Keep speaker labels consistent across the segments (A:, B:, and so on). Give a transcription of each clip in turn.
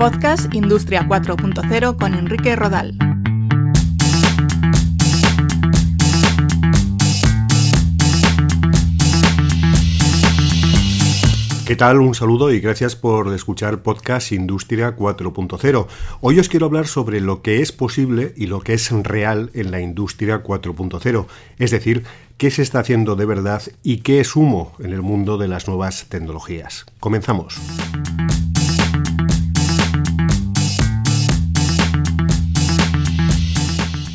A: Podcast Industria 4.0 con Enrique Rodal.
B: ¿Qué tal? Un saludo y gracias por escuchar Podcast Industria 4.0. Hoy os quiero hablar sobre lo que es posible y lo que es real en la Industria 4.0, es decir, qué se está haciendo de verdad y qué es humo en el mundo de las nuevas tecnologías. Comenzamos.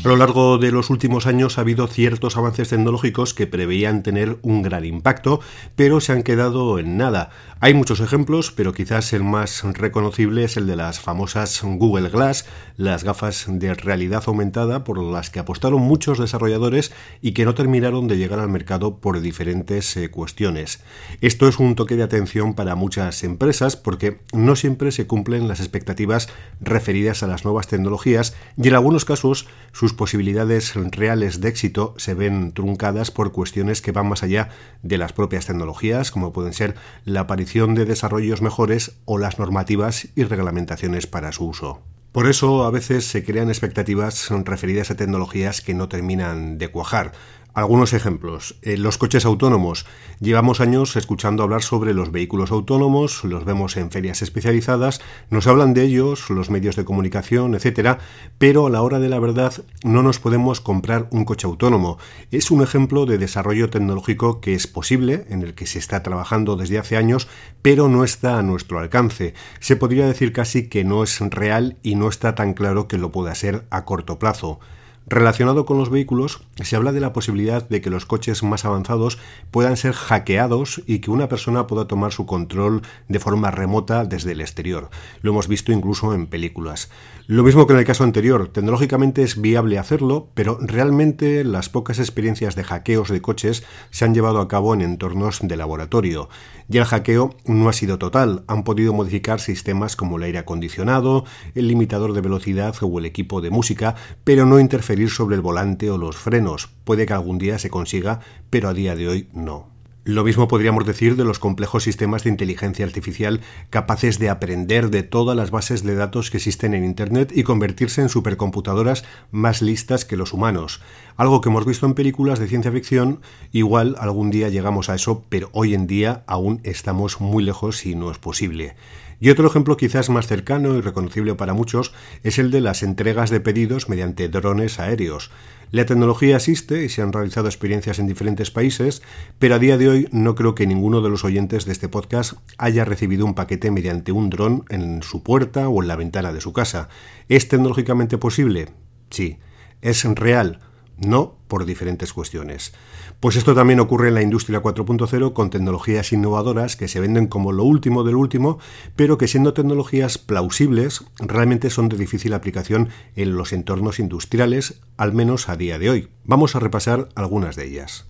B: A lo largo de los últimos años ha habido ciertos avances tecnológicos que preveían tener un gran impacto, pero se han quedado en nada. Hay muchos ejemplos, pero quizás el más reconocible es el de las famosas Google Glass, las gafas de realidad aumentada por las que apostaron muchos desarrolladores y que no terminaron de llegar al mercado por diferentes eh, cuestiones. Esto es un toque de atención para muchas empresas porque no siempre se cumplen las expectativas referidas a las nuevas tecnologías y en algunos casos sus posibilidades reales de éxito se ven truncadas por cuestiones que van más allá de las propias tecnologías, como pueden ser la aparición de desarrollos mejores o las normativas y reglamentaciones para su uso. Por eso a veces se crean expectativas referidas a tecnologías que no terminan de cuajar. Algunos ejemplos. Eh, los coches autónomos. Llevamos años escuchando hablar sobre los vehículos autónomos, los vemos en ferias especializadas, nos hablan de ellos, los medios de comunicación, etcétera, pero a la hora de la verdad no nos podemos comprar un coche autónomo. Es un ejemplo de desarrollo tecnológico que es posible, en el que se está trabajando desde hace años, pero no está a nuestro alcance. Se podría decir casi que no es real y no está tan claro que lo pueda ser a corto plazo. Relacionado con los vehículos, se habla de la posibilidad de que los coches más avanzados puedan ser hackeados y que una persona pueda tomar su control de forma remota desde el exterior. Lo hemos visto incluso en películas. Lo mismo que en el caso anterior, tecnológicamente es viable hacerlo, pero realmente las pocas experiencias de hackeos de coches se han llevado a cabo en entornos de laboratorio. Y el hackeo no ha sido total, han podido modificar sistemas como el aire acondicionado, el limitador de velocidad o el equipo de música, pero no interferir sobre el volante o los frenos. Puede que algún día se consiga, pero a día de hoy no. Lo mismo podríamos decir de los complejos sistemas de inteligencia artificial capaces de aprender de todas las bases de datos que existen en Internet y convertirse en supercomputadoras más listas que los humanos. Algo que hemos visto en películas de ciencia ficción, igual algún día llegamos a eso, pero hoy en día aún estamos muy lejos y no es posible. Y otro ejemplo quizás más cercano y reconocible para muchos es el de las entregas de pedidos mediante drones aéreos. La tecnología existe y se han realizado experiencias en diferentes países, pero a día de hoy no creo que ninguno de los oyentes de este podcast haya recibido un paquete mediante un dron en su puerta o en la ventana de su casa. ¿Es tecnológicamente posible? Sí. ¿Es real? No, por diferentes cuestiones. Pues esto también ocurre en la industria 4.0 con tecnologías innovadoras que se venden como lo último del último, pero que siendo tecnologías plausibles, realmente son de difícil aplicación en los entornos industriales, al menos a día de hoy. Vamos a repasar algunas de ellas.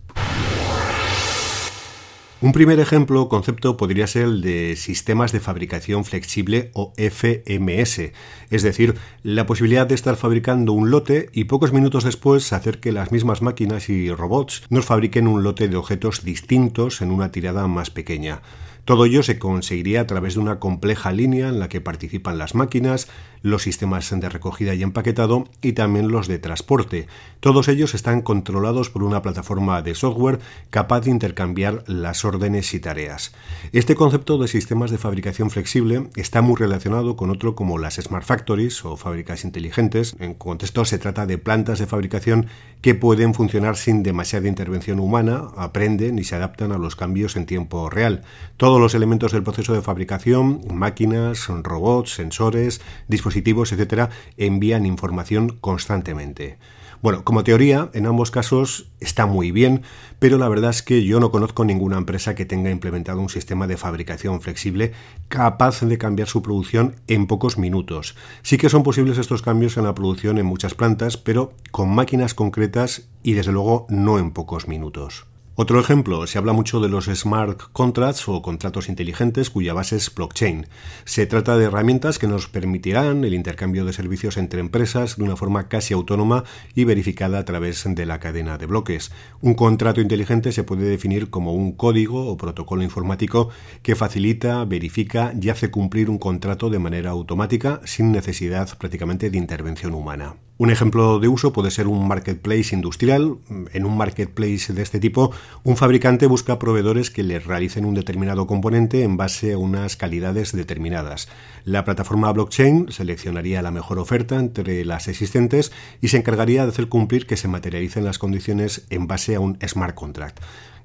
B: Un primer ejemplo o concepto podría ser el de sistemas de fabricación flexible o FMS, es decir, la posibilidad de estar fabricando un lote y pocos minutos después hacer que las mismas máquinas y robots nos fabriquen un lote de objetos distintos en una tirada más pequeña. Todo ello se conseguiría a través de una compleja línea en la que participan las máquinas, los sistemas de recogida y empaquetado y también los de transporte. Todos ellos están controlados por una plataforma de software capaz de intercambiar las órdenes y tareas. Este concepto de sistemas de fabricación flexible está muy relacionado con otro como las Smart Factories o fábricas inteligentes. En contexto se trata de plantas de fabricación que pueden funcionar sin demasiada intervención humana, aprenden y se adaptan a los cambios en tiempo real. Todos los elementos del proceso de fabricación, máquinas, robots, sensores, dispositivos, etcétera, envían información constantemente. Bueno, como teoría, en ambos casos está muy bien, pero la verdad es que yo no conozco ninguna empresa que tenga implementado un sistema de fabricación flexible capaz de cambiar su producción en pocos minutos. Sí que son posibles estos cambios en la producción en muchas plantas, pero con máquinas concretas y desde luego no en pocos minutos. Otro ejemplo, se habla mucho de los smart contracts o contratos inteligentes cuya base es blockchain. Se trata de herramientas que nos permitirán el intercambio de servicios entre empresas de una forma casi autónoma y verificada a través de la cadena de bloques. Un contrato inteligente se puede definir como un código o protocolo informático que facilita, verifica y hace cumplir un contrato de manera automática sin necesidad prácticamente de intervención humana. Un ejemplo de uso puede ser un marketplace industrial. En un marketplace de este tipo, un fabricante busca proveedores que le realicen un determinado componente en base a unas calidades determinadas. La plataforma blockchain seleccionaría la mejor oferta entre las existentes y se encargaría de hacer cumplir que se materialicen las condiciones en base a un smart contract.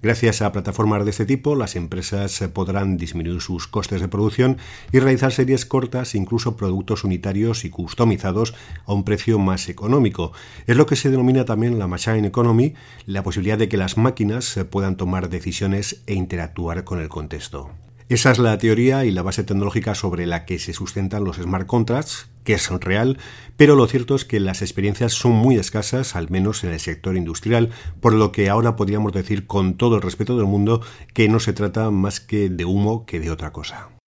B: Gracias a plataformas de este tipo, las empresas podrán disminuir sus costes de producción y realizar series cortas, incluso productos unitarios y customizados a un precio más económico. Es lo que se denomina también la machine economy, la posibilidad de que las máquinas puedan tomar decisiones e interactuar con el contexto. Esa es la teoría y la base tecnológica sobre la que se sustentan los smart contracts, que es real, pero lo cierto es que las experiencias son muy escasas, al menos en el sector industrial, por lo que ahora podríamos decir con todo el respeto del mundo que no se trata más que de humo que de otra cosa.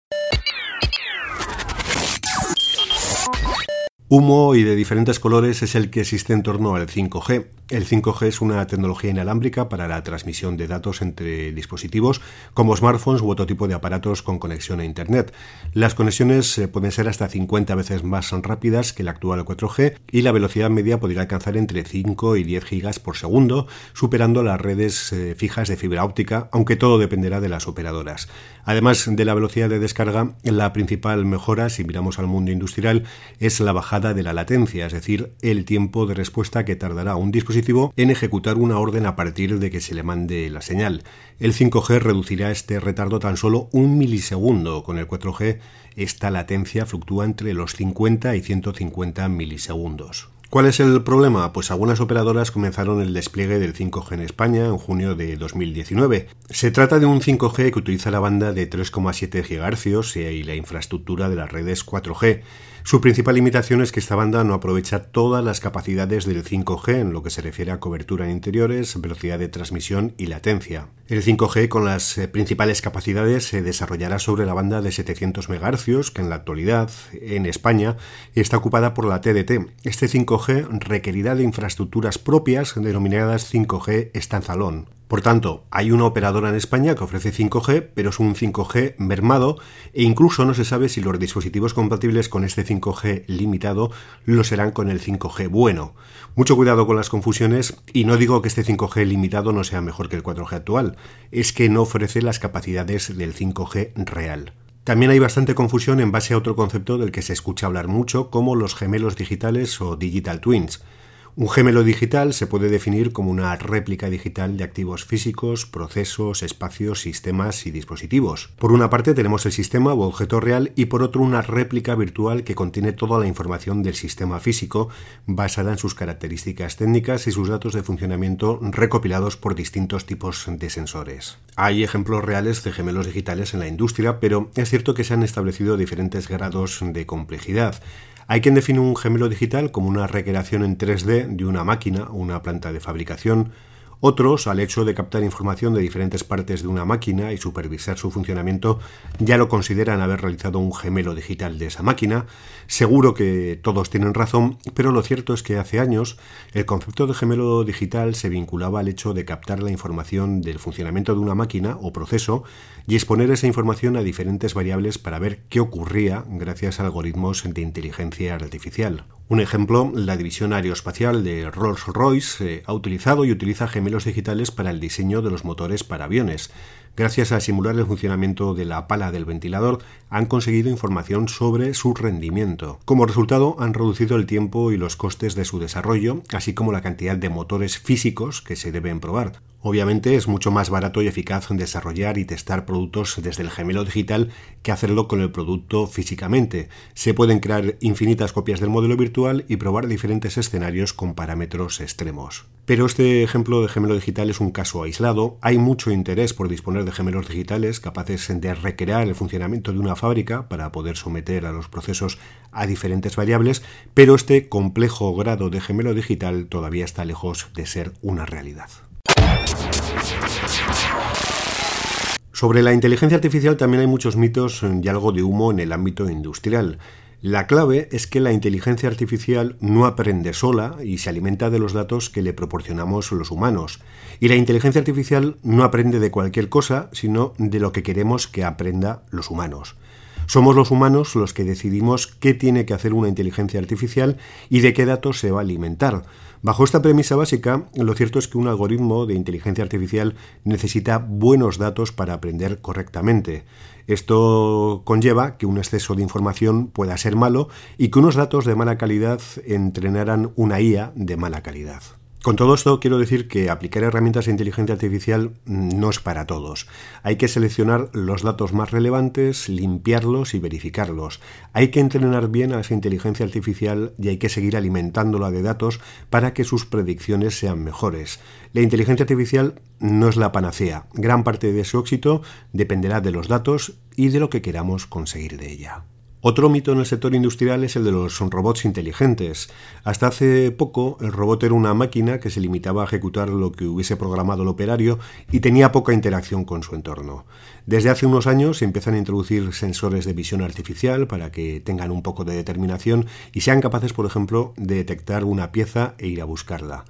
B: Humo y de diferentes colores es el que existe en torno al 5G. El 5G es una tecnología inalámbrica para la transmisión de datos entre dispositivos como smartphones u otro tipo de aparatos con conexión a Internet. Las conexiones eh, pueden ser hasta 50 veces más rápidas que la actual 4G y la velocidad media podría alcanzar entre 5 y 10 gigas por segundo, superando las redes eh, fijas de fibra óptica, aunque todo dependerá de las operadoras. Además de la velocidad de descarga, la principal mejora, si miramos al mundo industrial, es la bajada de la latencia, es decir, el tiempo de respuesta que tardará un dispositivo en ejecutar una orden a partir de que se le mande la señal. El 5G reducirá este retardo tan solo un milisegundo. Con el 4G esta latencia fluctúa entre los 50 y 150 milisegundos. ¿Cuál es el problema? Pues algunas operadoras comenzaron el despliegue del 5G en España en junio de 2019. Se trata de un 5G que utiliza la banda de 3,7 GHz y la infraestructura de las redes 4G. Su principal limitación es que esta banda no aprovecha todas las capacidades del 5G en lo que se refiere a cobertura en interiores, velocidad de transmisión y latencia. El 5G con las eh, principales capacidades se desarrollará sobre la banda de 700 MHz, que en la actualidad en España está ocupada por la TDT. Este 5G requerirá de infraestructuras propias denominadas 5G estanzalón. Por tanto, hay una operadora en España que ofrece 5G, pero es un 5G mermado e incluso no se sabe si los dispositivos compatibles con este 5G limitado lo serán con el 5G bueno. Mucho cuidado con las confusiones y no digo que este 5G limitado no sea mejor que el 4G actual, es que no ofrece las capacidades del 5G real. También hay bastante confusión en base a otro concepto del que se escucha hablar mucho, como los gemelos digitales o digital twins. Un gemelo digital se puede definir como una réplica digital de activos físicos, procesos, espacios, sistemas y dispositivos. Por una parte tenemos el sistema o objeto real y por otro una réplica virtual que contiene toda la información del sistema físico basada en sus características técnicas y sus datos de funcionamiento recopilados por distintos tipos de sensores. Hay ejemplos reales de gemelos digitales en la industria, pero es cierto que se han establecido diferentes grados de complejidad. Hay quien define un gemelo digital como una recreación en 3D de una máquina una planta de fabricación, otros, al hecho de captar información de diferentes partes de una máquina y supervisar su funcionamiento, ya lo consideran haber realizado un gemelo digital de esa máquina. Seguro que todos tienen razón, pero lo cierto es que hace años el concepto de gemelo digital se vinculaba al hecho de captar la información del funcionamiento de una máquina o proceso y exponer esa información a diferentes variables para ver qué ocurría gracias a algoritmos de inteligencia artificial. Un ejemplo, la división aeroespacial de Rolls-Royce eh, ha utilizado y utiliza gemelos digitales para el diseño de los motores para aviones. Gracias a simular el funcionamiento de la pala del ventilador, han conseguido información sobre su rendimiento. Como resultado, han reducido el tiempo y los costes de su desarrollo, así como la cantidad de motores físicos que se deben probar. Obviamente es mucho más barato y eficaz desarrollar y testar productos desde el gemelo digital que hacerlo con el producto físicamente. Se pueden crear infinitas copias del modelo virtual y probar diferentes escenarios con parámetros extremos. Pero este ejemplo de gemelo digital es un caso aislado. Hay mucho interés por disponer de gemelos digitales capaces de recrear el funcionamiento de una fábrica para poder someter a los procesos a diferentes variables, pero este complejo grado de gemelo digital todavía está lejos de ser una realidad. Sobre la inteligencia artificial también hay muchos mitos y algo de humo en el ámbito industrial. La clave es que la inteligencia artificial no aprende sola y se alimenta de los datos que le proporcionamos los humanos. Y la inteligencia artificial no aprende de cualquier cosa, sino de lo que queremos que aprenda los humanos. Somos los humanos los que decidimos qué tiene que hacer una inteligencia artificial y de qué datos se va a alimentar. Bajo esta premisa básica, lo cierto es que un algoritmo de inteligencia artificial necesita buenos datos para aprender correctamente. Esto conlleva que un exceso de información pueda ser malo y que unos datos de mala calidad entrenaran una IA de mala calidad. Con todo esto quiero decir que aplicar herramientas de inteligencia artificial no es para todos. Hay que seleccionar los datos más relevantes, limpiarlos y verificarlos. Hay que entrenar bien a esa inteligencia artificial y hay que seguir alimentándola de datos para que sus predicciones sean mejores. La inteligencia artificial no es la panacea. Gran parte de su éxito dependerá de los datos y de lo que queramos conseguir de ella. Otro mito en el sector industrial es el de los robots inteligentes. Hasta hace poco el robot era una máquina que se limitaba a ejecutar lo que hubiese programado el operario y tenía poca interacción con su entorno. Desde hace unos años se empiezan a introducir sensores de visión artificial para que tengan un poco de determinación y sean capaces, por ejemplo, de detectar una pieza e ir a buscarla.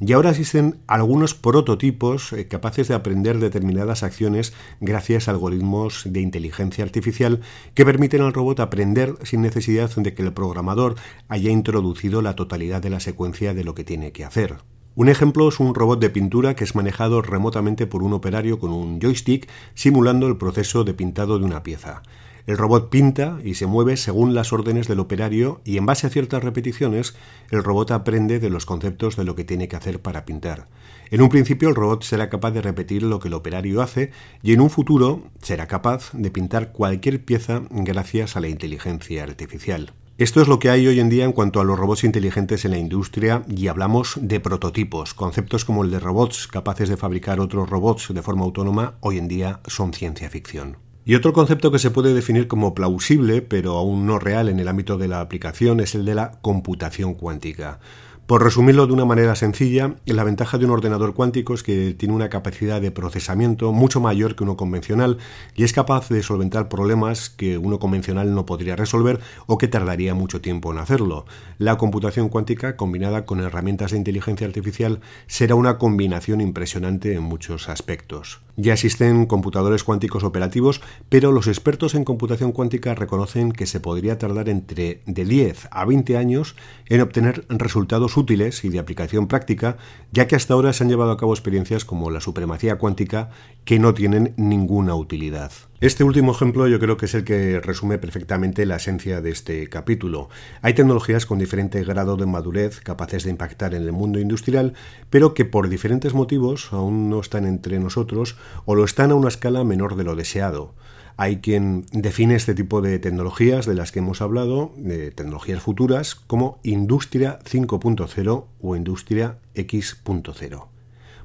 B: Y ahora existen algunos prototipos eh, capaces de aprender determinadas acciones gracias a algoritmos de inteligencia artificial que permiten al robot aprender sin necesidad de que el programador haya introducido la totalidad de la secuencia de lo que tiene que hacer. Un ejemplo es un robot de pintura que es manejado remotamente por un operario con un joystick simulando el proceso de pintado de una pieza. El robot pinta y se mueve según las órdenes del operario y en base a ciertas repeticiones el robot aprende de los conceptos de lo que tiene que hacer para pintar. En un principio el robot será capaz de repetir lo que el operario hace y en un futuro será capaz de pintar cualquier pieza gracias a la inteligencia artificial. Esto es lo que hay hoy en día en cuanto a los robots inteligentes en la industria y hablamos de prototipos. Conceptos como el de robots capaces de fabricar otros robots de forma autónoma hoy en día son ciencia ficción. Y otro concepto que se puede definir como plausible, pero aún no real en el ámbito de la aplicación, es el de la computación cuántica. Por resumirlo de una manera sencilla, la ventaja de un ordenador cuántico es que tiene una capacidad de procesamiento mucho mayor que uno convencional y es capaz de solventar problemas que uno convencional no podría resolver o que tardaría mucho tiempo en hacerlo. La computación cuántica combinada con herramientas de inteligencia artificial será una combinación impresionante en muchos aspectos. Ya existen computadores cuánticos operativos, pero los expertos en computación cuántica reconocen que se podría tardar entre de 10 a 20 años en obtener resultados útiles y de aplicación práctica, ya que hasta ahora se han llevado a cabo experiencias como la supremacía cuántica que no tienen ninguna utilidad. Este último ejemplo yo creo que es el que resume perfectamente la esencia de este capítulo. Hay tecnologías con diferente grado de madurez capaces de impactar en el mundo industrial, pero que por diferentes motivos aún no están entre nosotros o lo están a una escala menor de lo deseado. Hay quien define este tipo de tecnologías de las que hemos hablado, de tecnologías futuras, como Industria 5.0 o Industria X.0.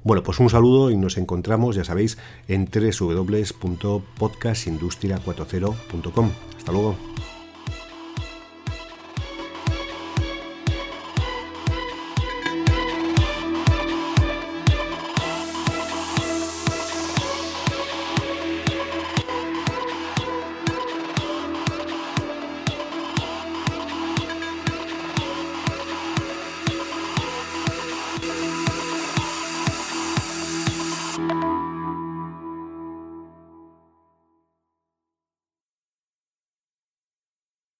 B: Bueno, pues un saludo y nos encontramos, ya sabéis, en www.podcastindustria40.com. Hasta luego.